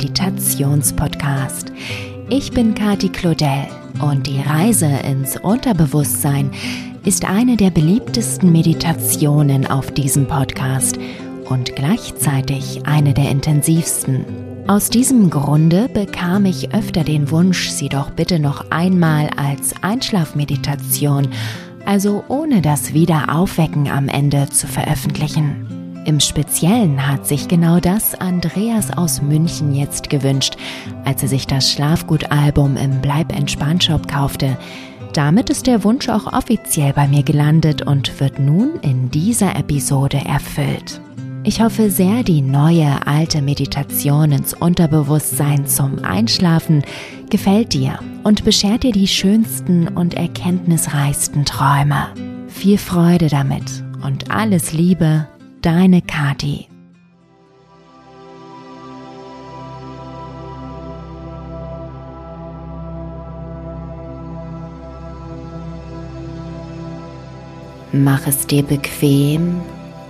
Meditationspodcast. Ich bin Kati Claudel und die Reise ins Unterbewusstsein ist eine der beliebtesten Meditationen auf diesem Podcast und gleichzeitig eine der intensivsten. Aus diesem Grunde bekam ich öfter den Wunsch, sie doch bitte noch einmal als Einschlafmeditation, also ohne das Wiederaufwecken am Ende zu veröffentlichen. Im Speziellen hat sich genau das Andreas aus München jetzt gewünscht, als er sich das Schlafgutalbum im Bleib entspannt Shop kaufte. Damit ist der Wunsch auch offiziell bei mir gelandet und wird nun in dieser Episode erfüllt. Ich hoffe sehr, die neue alte Meditation ins Unterbewusstsein zum Einschlafen gefällt dir und beschert dir die schönsten und erkenntnisreichsten Träume. Viel Freude damit und alles Liebe, deine Kati. Mach es dir bequem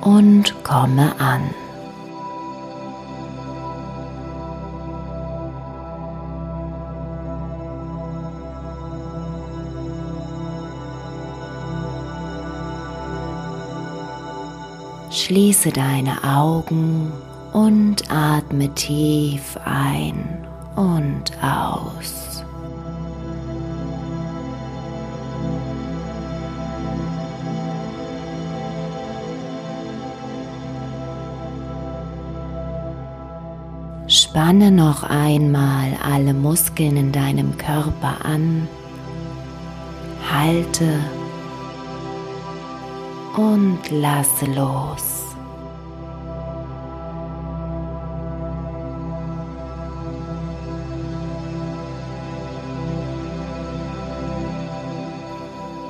und komme an. Schließe deine Augen und atme tief ein und aus. Spanne noch einmal alle Muskeln in deinem Körper an, halte und lasse los.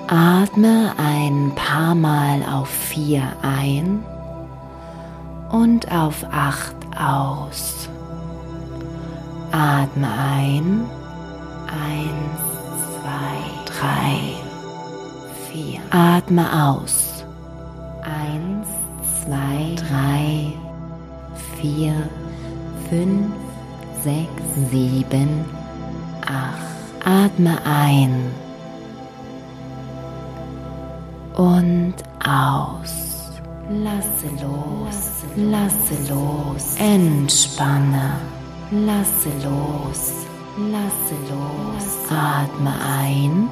Atme ein paar Mal auf vier ein und auf acht aus. Atme ein. Eins, zwei, drei, vier. Atme aus. Zwei, drei, vier, fünf, sechs, sieben, acht. Atme ein und aus. Lasse los, lasse los, entspanne. Lasse los, lasse los. Atme ein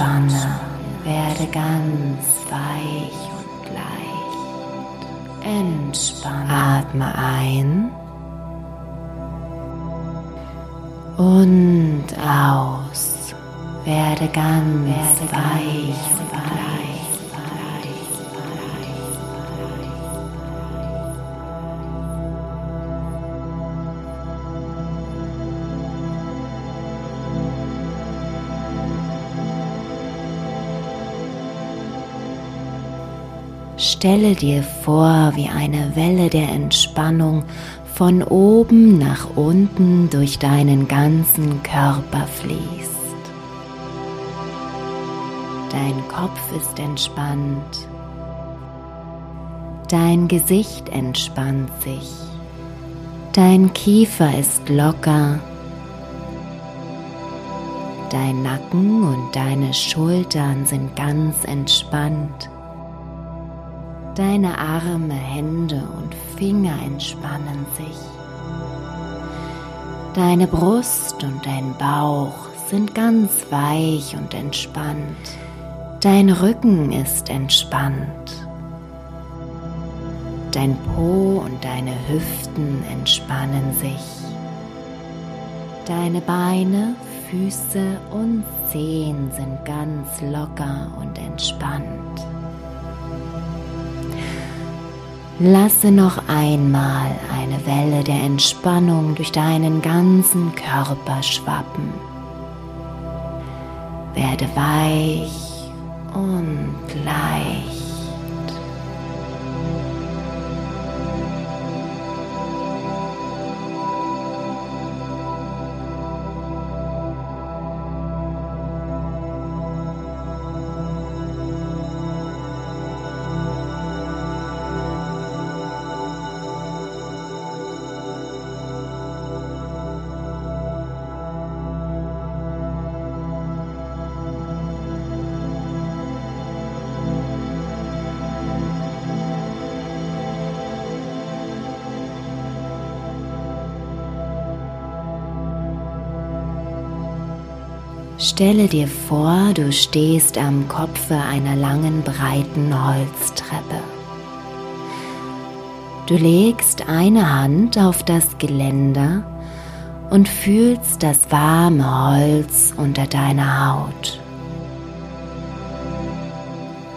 entspanne. Werde ganz weich und leicht. Entspanne. Atme ein und aus. Werde ganz werde weich Stelle dir vor, wie eine Welle der Entspannung von oben nach unten durch deinen ganzen Körper fließt. Dein Kopf ist entspannt. Dein Gesicht entspannt sich. Dein Kiefer ist locker. Dein Nacken und deine Schultern sind ganz entspannt. Deine Arme, Hände und Finger entspannen sich. Deine Brust und dein Bauch sind ganz weich und entspannt. Dein Rücken ist entspannt. Dein Po und deine Hüften entspannen sich. Deine Beine, Füße und Zehen sind ganz locker und entspannt. Lasse noch einmal eine Welle der Entspannung durch deinen ganzen Körper schwappen. Werde weich und leicht. Stelle dir vor, du stehst am Kopfe einer langen, breiten Holztreppe. Du legst eine Hand auf das Geländer und fühlst das warme Holz unter deiner Haut.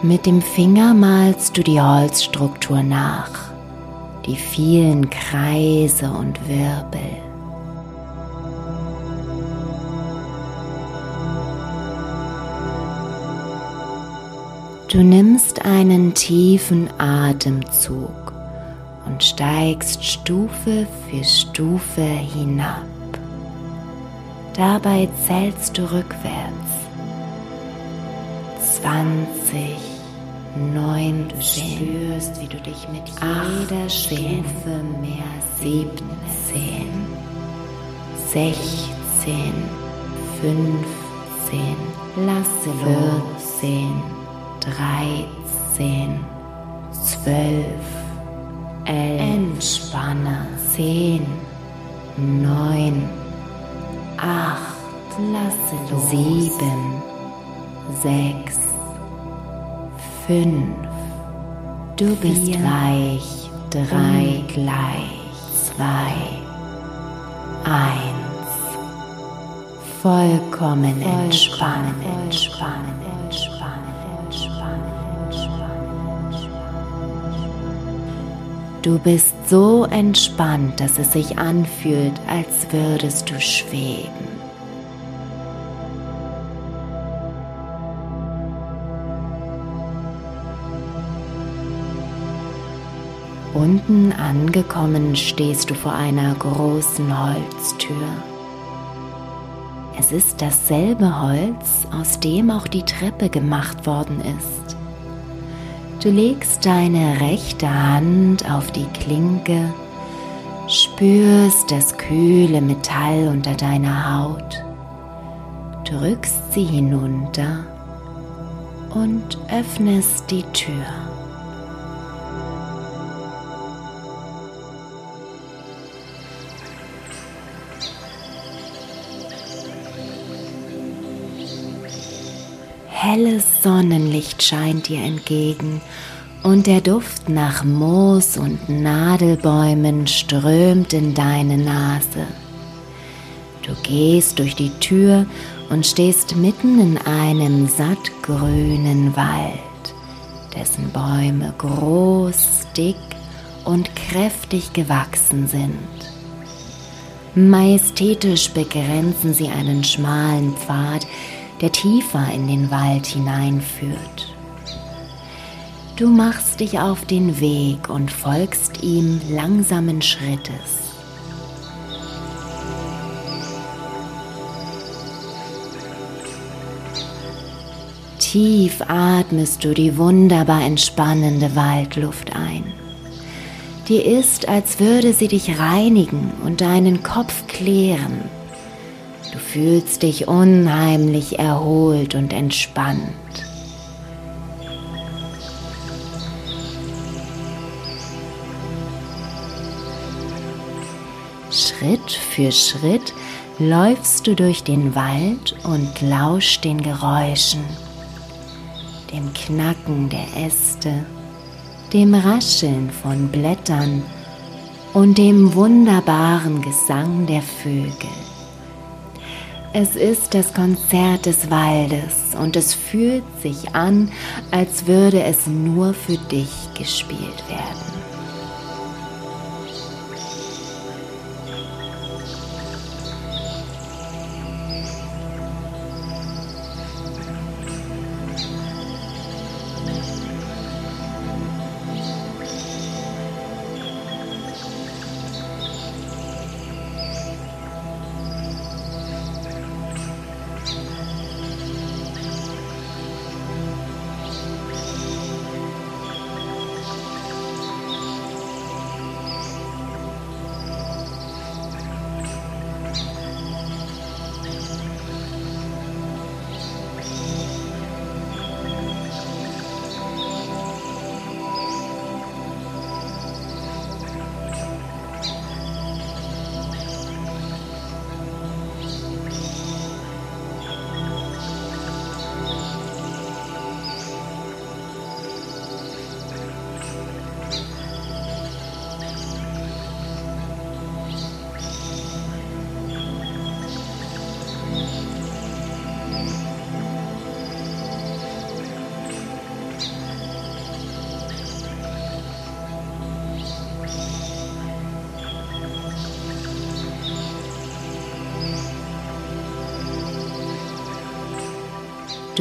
Mit dem Finger malst du die Holzstruktur nach, die vielen Kreise und Wirbel. Du nimmst einen tiefen Atemzug und steigst Stufe für Stufe hinab. Dabei zählst du rückwärts. 20, 19, du spürst, wie du dich mit jeder Stufe mehr 17, 16, 15, lasse los, 14, 13, 12, 11, entspanne, 10, 9, 8, lasse los, 7, 6, 5, du bist weich, 3, gleich, 2, 1, vollkommen entspannen, entspannen, entspannen. Du bist so entspannt, dass es sich anfühlt, als würdest du schweben. Unten angekommen stehst du vor einer großen Holztür. Es ist dasselbe Holz, aus dem auch die Treppe gemacht worden ist. Du legst deine rechte Hand auf die Klinke, spürst das kühle Metall unter deiner Haut, drückst sie hinunter und öffnest die Tür. Helles Sonnenlicht scheint dir entgegen und der Duft nach Moos und Nadelbäumen strömt in deine Nase. Du gehst durch die Tür und stehst mitten in einem sattgrünen Wald, dessen Bäume groß, dick und kräftig gewachsen sind. Majestätisch begrenzen sie einen schmalen Pfad, der tiefer in den Wald hineinführt. Du machst dich auf den Weg und folgst ihm langsamen Schrittes. Tief atmest du die wunderbar entspannende Waldluft ein. Dir ist, als würde sie dich reinigen und deinen Kopf klären Du fühlst dich unheimlich erholt und entspannt. Schritt für Schritt läufst du durch den Wald und lauschst den Geräuschen, dem Knacken der Äste, dem Rascheln von Blättern und dem wunderbaren Gesang der Vögel. Es ist das Konzert des Waldes und es fühlt sich an, als würde es nur für dich gespielt werden.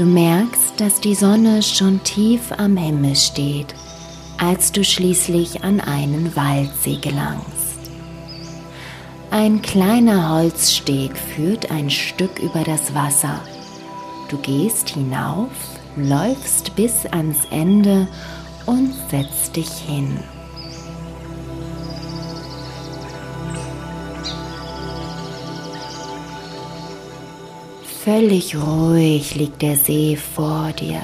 Du merkst, dass die Sonne schon tief am Himmel steht, als du schließlich an einen Waldsee gelangst. Ein kleiner Holzsteg führt ein Stück über das Wasser. Du gehst hinauf, läufst bis ans Ende und setzt dich hin. Völlig ruhig liegt der See vor dir.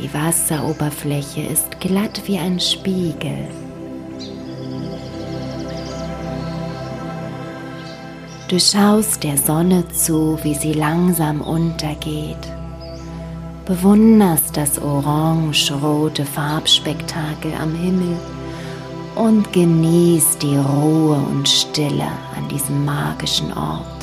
Die Wasseroberfläche ist glatt wie ein Spiegel. Du schaust der Sonne zu, wie sie langsam untergeht. Bewunderst das orange-rote Farbspektakel am Himmel und genießt die Ruhe und Stille an diesem magischen Ort.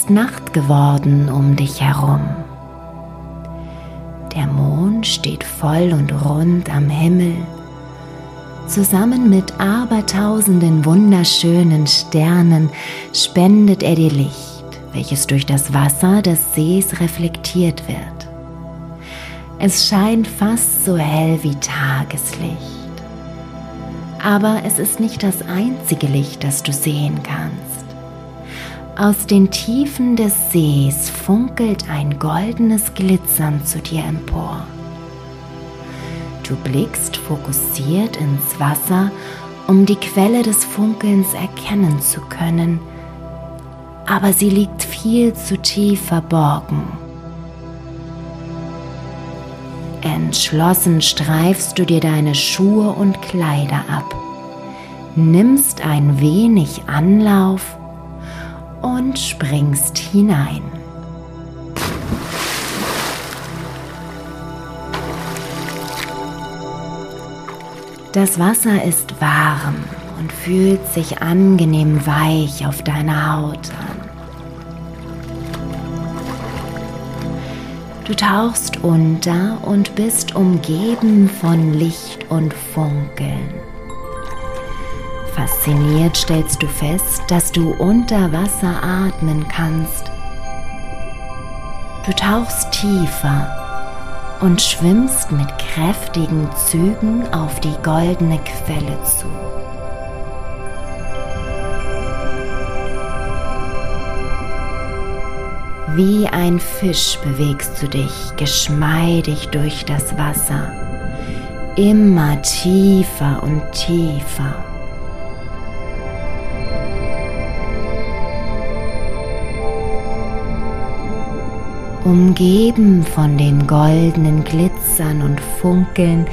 Ist Nacht geworden um dich herum. Der Mond steht voll und rund am Himmel. Zusammen mit abertausenden wunderschönen Sternen spendet er dir Licht, welches durch das Wasser des Sees reflektiert wird. Es scheint fast so hell wie Tageslicht. Aber es ist nicht das einzige Licht, das du sehen kannst. Aus den Tiefen des Sees funkelt ein goldenes Glitzern zu dir empor. Du blickst fokussiert ins Wasser, um die Quelle des Funkelns erkennen zu können, aber sie liegt viel zu tief verborgen. Entschlossen streifst du dir deine Schuhe und Kleider ab, nimmst ein wenig Anlauf und springst hinein. Das Wasser ist warm und fühlt sich angenehm weich auf deiner Haut an. Du tauchst unter und bist umgeben von Licht und Funkeln. Fasziniert stellst du fest, dass du unter Wasser atmen kannst. Du tauchst tiefer und schwimmst mit kräftigen Zügen auf die goldene Quelle zu. Wie ein Fisch bewegst du dich geschmeidig durch das Wasser, immer tiefer und tiefer. Umgeben von dem goldenen Glitzern und Funkeln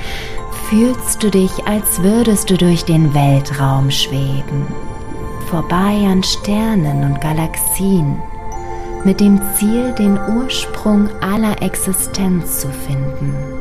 fühlst du dich, als würdest du durch den Weltraum schweben, vorbei an Sternen und Galaxien, mit dem Ziel, den Ursprung aller Existenz zu finden.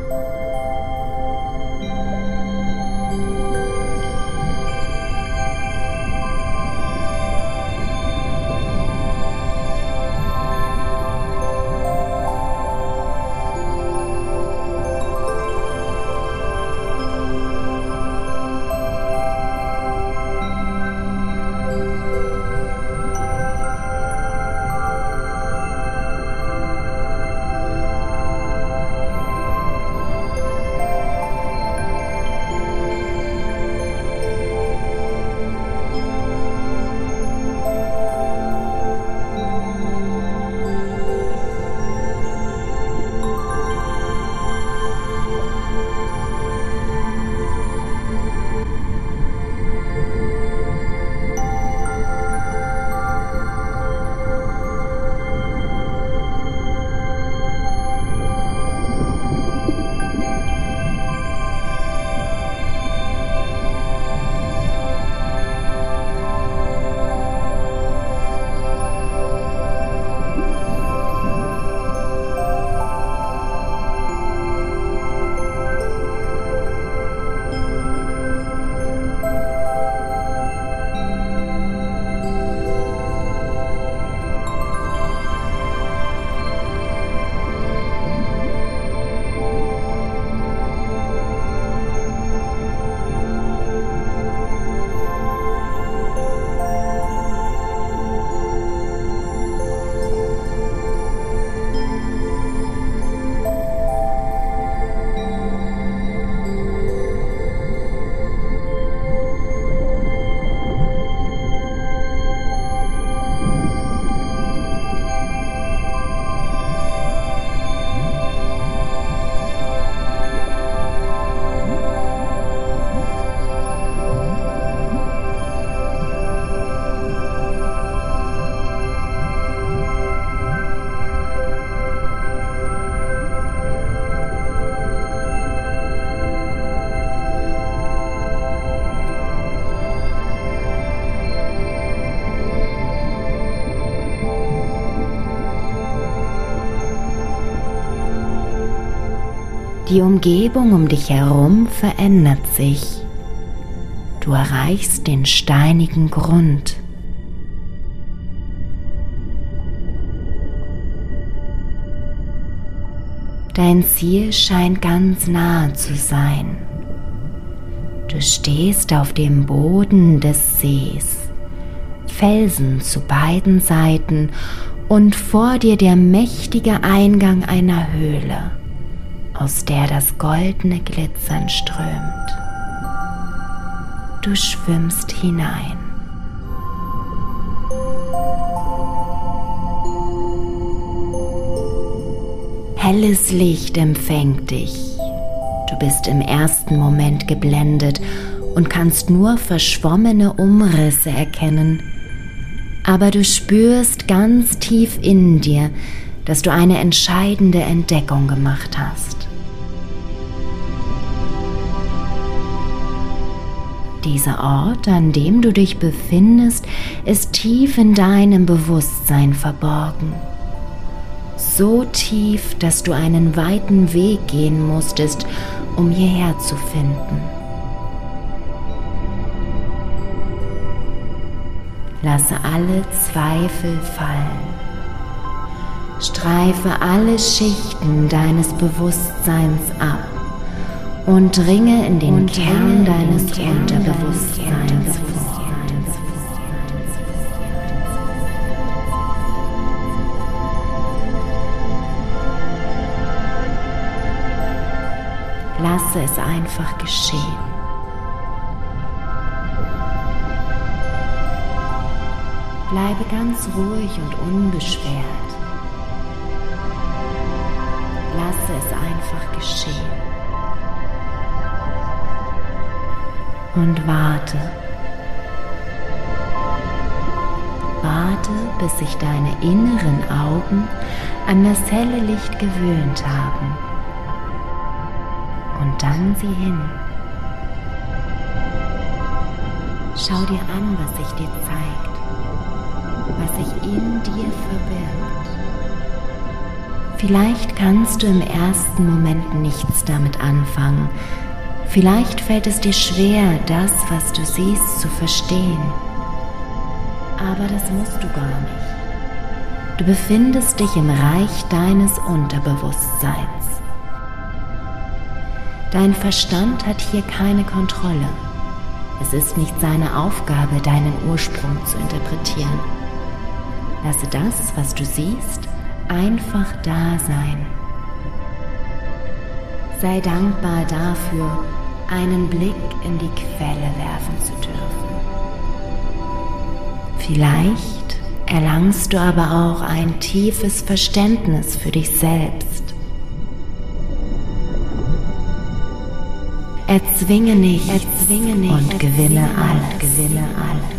Die Umgebung um dich herum verändert sich. Du erreichst den steinigen Grund. Dein Ziel scheint ganz nahe zu sein. Du stehst auf dem Boden des Sees, Felsen zu beiden Seiten und vor dir der mächtige Eingang einer Höhle aus der das goldene Glitzern strömt. Du schwimmst hinein. Helles Licht empfängt dich. Du bist im ersten Moment geblendet und kannst nur verschwommene Umrisse erkennen. Aber du spürst ganz tief in dir, dass du eine entscheidende Entdeckung gemacht hast. Dieser Ort, an dem du dich befindest, ist tief in deinem Bewusstsein verborgen. So tief, dass du einen weiten Weg gehen musstest, um hierher zu finden. Lasse alle Zweifel fallen. Streife alle Schichten deines Bewusstseins ab und dringe in den und Kern deines Unterbewusstseins vor. Lasse es einfach geschehen. Bleibe ganz ruhig und unbeschwert. Lasse es einfach geschehen. Und warte. Warte, bis sich deine inneren Augen an das helle Licht gewöhnt haben. Und dann sieh hin. Schau dir an, was sich dir zeigt, was sich in dir verbirgt. Vielleicht kannst du im ersten Moment nichts damit anfangen. Vielleicht fällt es dir schwer, das, was du siehst, zu verstehen. Aber das musst du gar nicht. Du befindest dich im Reich deines Unterbewusstseins. Dein Verstand hat hier keine Kontrolle. Es ist nicht seine Aufgabe, deinen Ursprung zu interpretieren. Lasse das, was du siehst, einfach da sein. Sei dankbar dafür, einen Blick in die Quelle werfen zu dürfen. Vielleicht erlangst du aber auch ein tiefes Verständnis für dich selbst. Erzwinge nicht, erzwinge nicht und gewinne alles, gewinne alles, gewinne alles.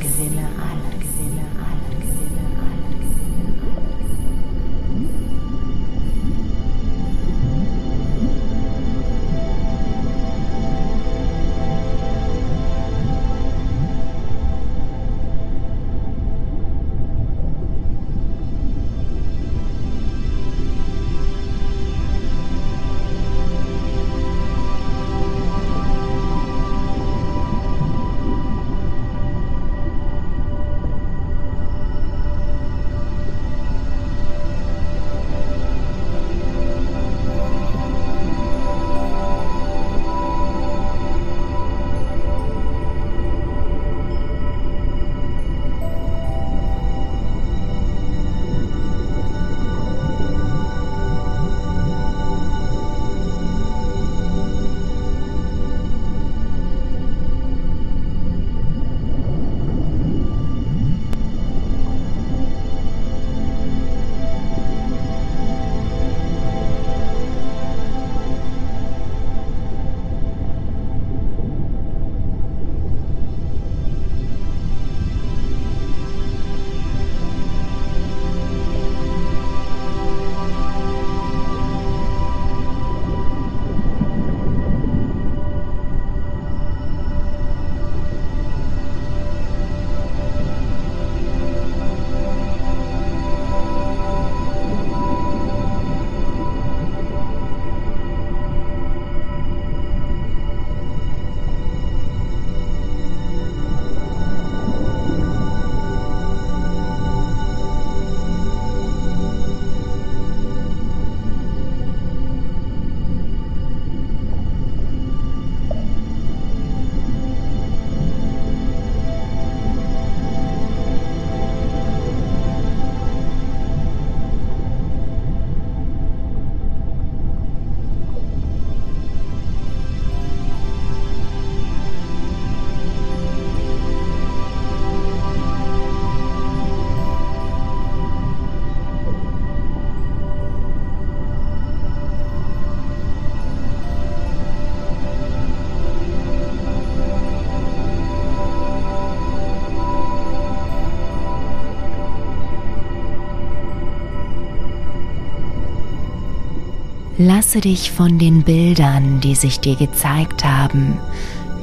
Lasse dich von den Bildern, die sich dir gezeigt haben,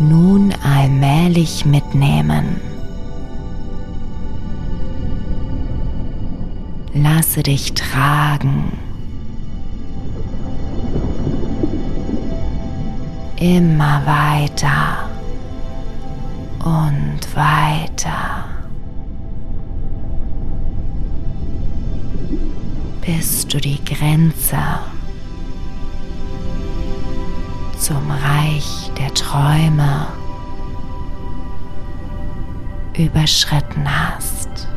nun allmählich mitnehmen. Lasse dich tragen. Immer weiter und weiter. Bis du die Grenze zum Reich der Träume überschritten hast.